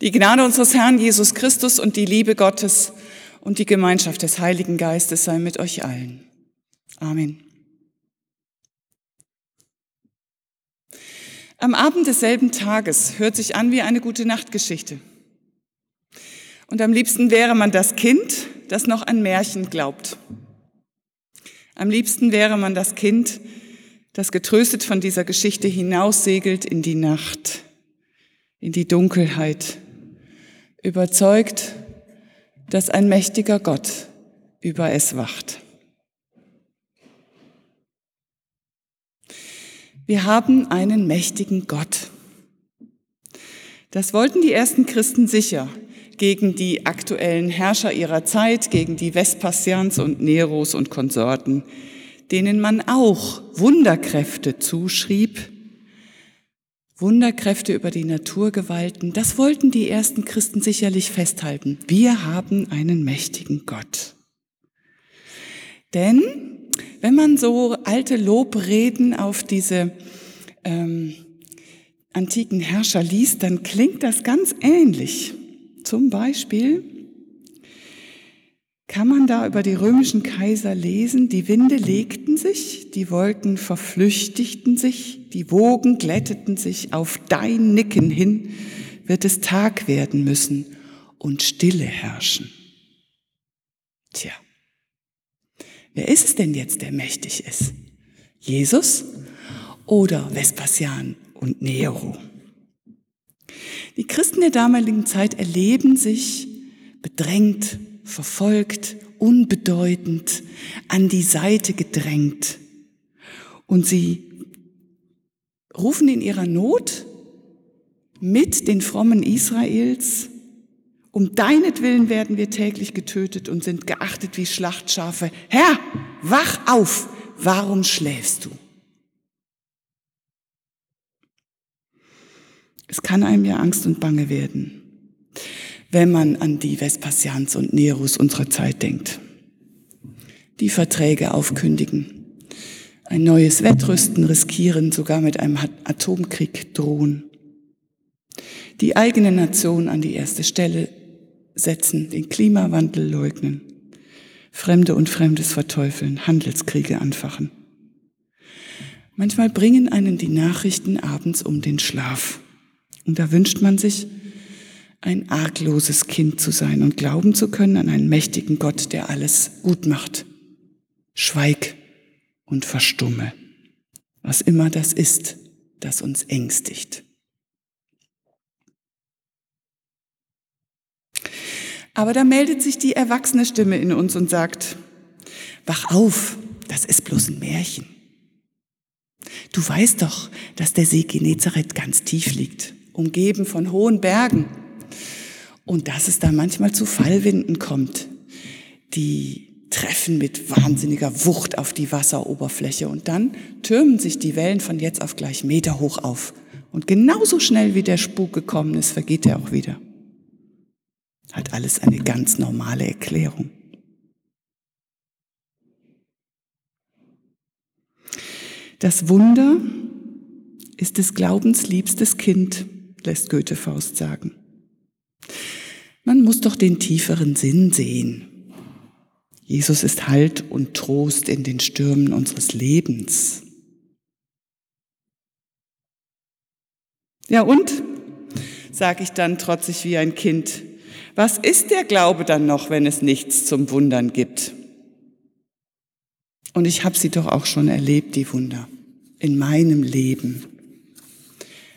Die Gnade unseres Herrn Jesus Christus und die Liebe Gottes und die Gemeinschaft des Heiligen Geistes sei mit euch allen. Amen. Am Abend desselben Tages hört sich an wie eine gute Nachtgeschichte. Und am liebsten wäre man das Kind, das noch an Märchen glaubt. Am liebsten wäre man das Kind, das getröstet von dieser Geschichte hinaussegelt in die Nacht, in die Dunkelheit, überzeugt, dass ein mächtiger Gott über es wacht. Wir haben einen mächtigen Gott. Das wollten die ersten Christen sicher gegen die aktuellen Herrscher ihrer Zeit, gegen die Vespasians und Neros und Konsorten, denen man auch Wunderkräfte zuschrieb, Wunderkräfte über die Naturgewalten, das wollten die ersten Christen sicherlich festhalten. Wir haben einen mächtigen Gott. Denn wenn man so alte Lobreden auf diese ähm, antiken Herrscher liest, dann klingt das ganz ähnlich. Zum Beispiel kann man da über die römischen Kaiser lesen, die Winde legten sich, die Wolken verflüchtigten sich, die Wogen glätteten sich, auf dein Nicken hin wird es Tag werden müssen und Stille herrschen. Tja, wer ist es denn jetzt, der mächtig ist? Jesus oder Vespasian und Nero? Die Christen der damaligen Zeit erleben sich bedrängt verfolgt, unbedeutend, an die Seite gedrängt. Und sie rufen in ihrer Not mit den frommen Israels, um deinetwillen werden wir täglich getötet und sind geachtet wie Schlachtschafe. Herr, wach auf, warum schläfst du? Es kann einem ja Angst und Bange werden wenn man an die Vespasians und Neros unserer Zeit denkt. Die Verträge aufkündigen, ein neues Wettrüsten riskieren, sogar mit einem Atomkrieg drohen. Die eigene Nation an die erste Stelle setzen, den Klimawandel leugnen, Fremde und Fremdes verteufeln, Handelskriege anfachen. Manchmal bringen einen die Nachrichten abends um den Schlaf. Und da wünscht man sich, ein argloses Kind zu sein und glauben zu können an einen mächtigen Gott, der alles gut macht. Schweig und verstumme, was immer das ist, das uns ängstigt. Aber da meldet sich die erwachsene Stimme in uns und sagt, wach auf, das ist bloß ein Märchen. Du weißt doch, dass der See Genezareth ganz tief liegt, umgeben von hohen Bergen und dass es da manchmal zu Fallwinden kommt, die treffen mit wahnsinniger Wucht auf die Wasseroberfläche und dann türmen sich die Wellen von jetzt auf gleich Meter hoch auf. Und genauso schnell wie der Spuk gekommen ist, vergeht er auch wieder. Hat alles eine ganz normale Erklärung. Das Wunder ist des Glaubens liebstes Kind, lässt Goethe Faust sagen. Man muss doch den tieferen Sinn sehen. Jesus ist Halt und Trost in den Stürmen unseres Lebens. Ja und, sage ich dann trotzig wie ein Kind, was ist der Glaube dann noch, wenn es nichts zum Wundern gibt? Und ich habe sie doch auch schon erlebt, die Wunder, in meinem Leben.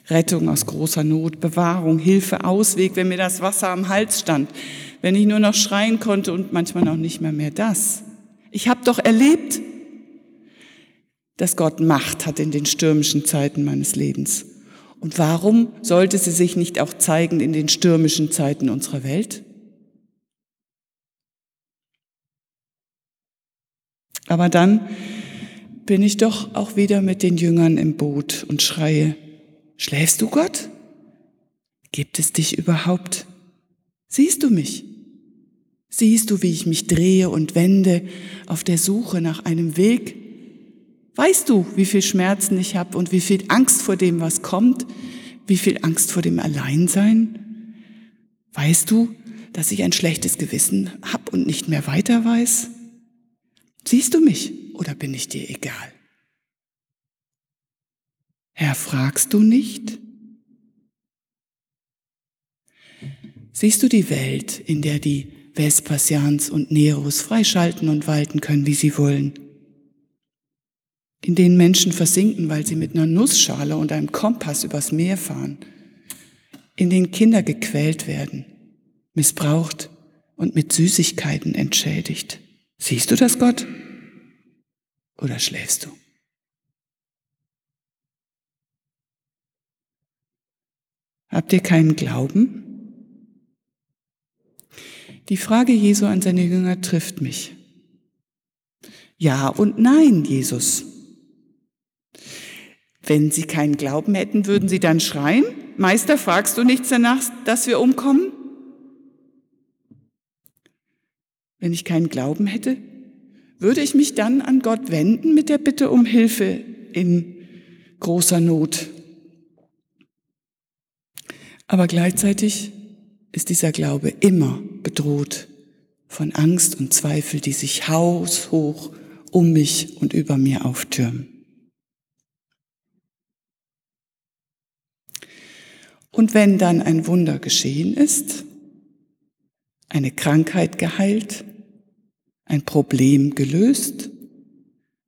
Rettung aus großer Not, Bewahrung, Hilfe, Ausweg, wenn mir das Wasser am Hals stand, wenn ich nur noch schreien konnte und manchmal auch nicht mehr mehr das. Ich habe doch erlebt, dass Gott Macht hat in den stürmischen Zeiten meines Lebens. Und warum sollte sie sich nicht auch zeigen in den stürmischen Zeiten unserer Welt? Aber dann bin ich doch auch wieder mit den Jüngern im Boot und schreie, Schläfst du Gott? Gibt es dich überhaupt? Siehst du mich? Siehst du, wie ich mich drehe und wende auf der Suche nach einem Weg? Weißt du, wie viel Schmerzen ich habe und wie viel Angst vor dem, was kommt? Wie viel Angst vor dem Alleinsein? Weißt du, dass ich ein schlechtes Gewissen hab und nicht mehr weiter weiß? Siehst du mich oder bin ich dir egal? Herr, fragst du nicht? Siehst du die Welt, in der die Vespasians und Neros freischalten und walten können, wie sie wollen? In denen Menschen versinken, weil sie mit einer Nussschale und einem Kompass übers Meer fahren? In denen Kinder gequält werden, missbraucht und mit Süßigkeiten entschädigt? Siehst du das, Gott? Oder schläfst du? Habt ihr keinen Glauben? Die Frage Jesu an seine Jünger trifft mich. Ja und nein, Jesus. Wenn sie keinen Glauben hätten, würden sie dann schreien? Meister, fragst du nichts danach, dass wir umkommen? Wenn ich keinen Glauben hätte, würde ich mich dann an Gott wenden mit der Bitte um Hilfe in großer Not. Aber gleichzeitig ist dieser Glaube immer bedroht von Angst und Zweifel, die sich haushoch um mich und über mir auftürmen. Und wenn dann ein Wunder geschehen ist, eine Krankheit geheilt, ein Problem gelöst,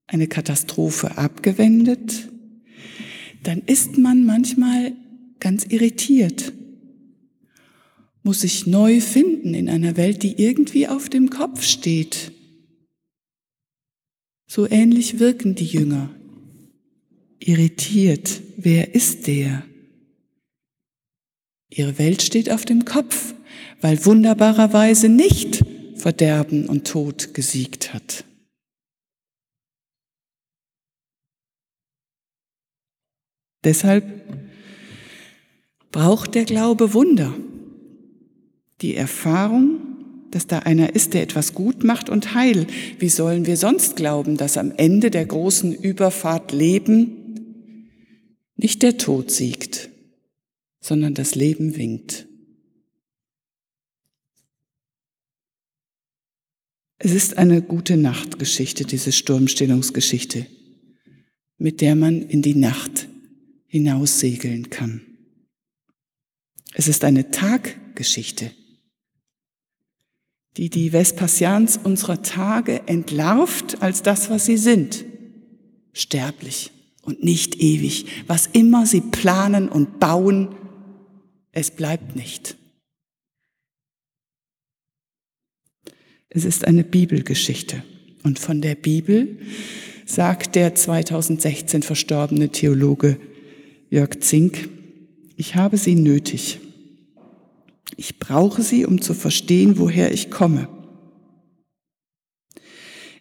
eine Katastrophe abgewendet, dann ist man manchmal ganz irritiert muss sich neu finden in einer Welt, die irgendwie auf dem Kopf steht. So ähnlich wirken die Jünger. Irritiert, wer ist der? Ihre Welt steht auf dem Kopf, weil wunderbarerweise nicht Verderben und Tod gesiegt hat. Deshalb braucht der Glaube Wunder die Erfahrung, dass da einer ist, der etwas gut macht und heil. Wie sollen wir sonst glauben, dass am Ende der großen Überfahrt Leben nicht der Tod siegt, sondern das Leben winkt? Es ist eine gute Nachtgeschichte, diese Sturmstillungsgeschichte, mit der man in die Nacht hinaussegeln kann. Es ist eine Taggeschichte, die die Vespasians unserer Tage entlarvt als das, was sie sind, sterblich und nicht ewig. Was immer sie planen und bauen, es bleibt nicht. Es ist eine Bibelgeschichte und von der Bibel sagt der 2016 verstorbene Theologe Jörg Zink, ich habe sie nötig, ich brauche sie, um zu verstehen, woher ich komme.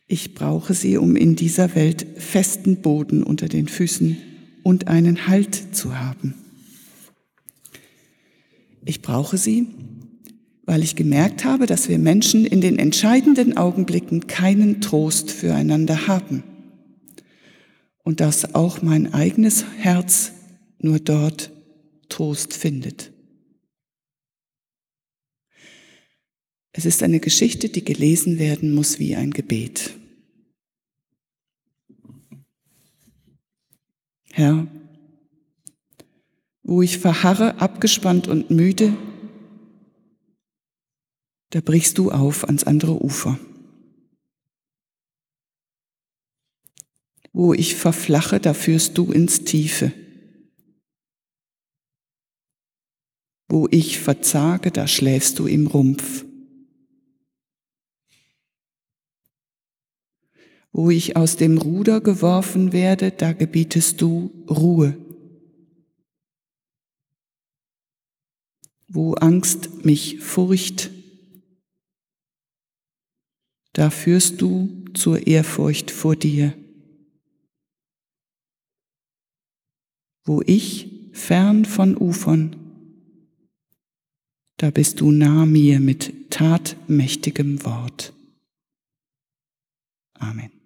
Ich brauche sie, um in dieser Welt festen Boden unter den Füßen und einen Halt zu haben. Ich brauche sie, weil ich gemerkt habe, dass wir Menschen in den entscheidenden Augenblicken keinen Trost füreinander haben und dass auch mein eigenes Herz nur dort Trost findet. Es ist eine Geschichte, die gelesen werden muss wie ein Gebet. Herr, wo ich verharre, abgespannt und müde, da brichst du auf ans andere Ufer. Wo ich verflache, da führst du ins Tiefe. Wo ich verzage, da schläfst du im Rumpf. Wo ich aus dem Ruder geworfen werde, da gebietest du Ruhe. Wo Angst mich furcht, da führst du zur Ehrfurcht vor dir. Wo ich fern von Ufern, da bist du nah mir mit tatmächtigem Wort. Amen.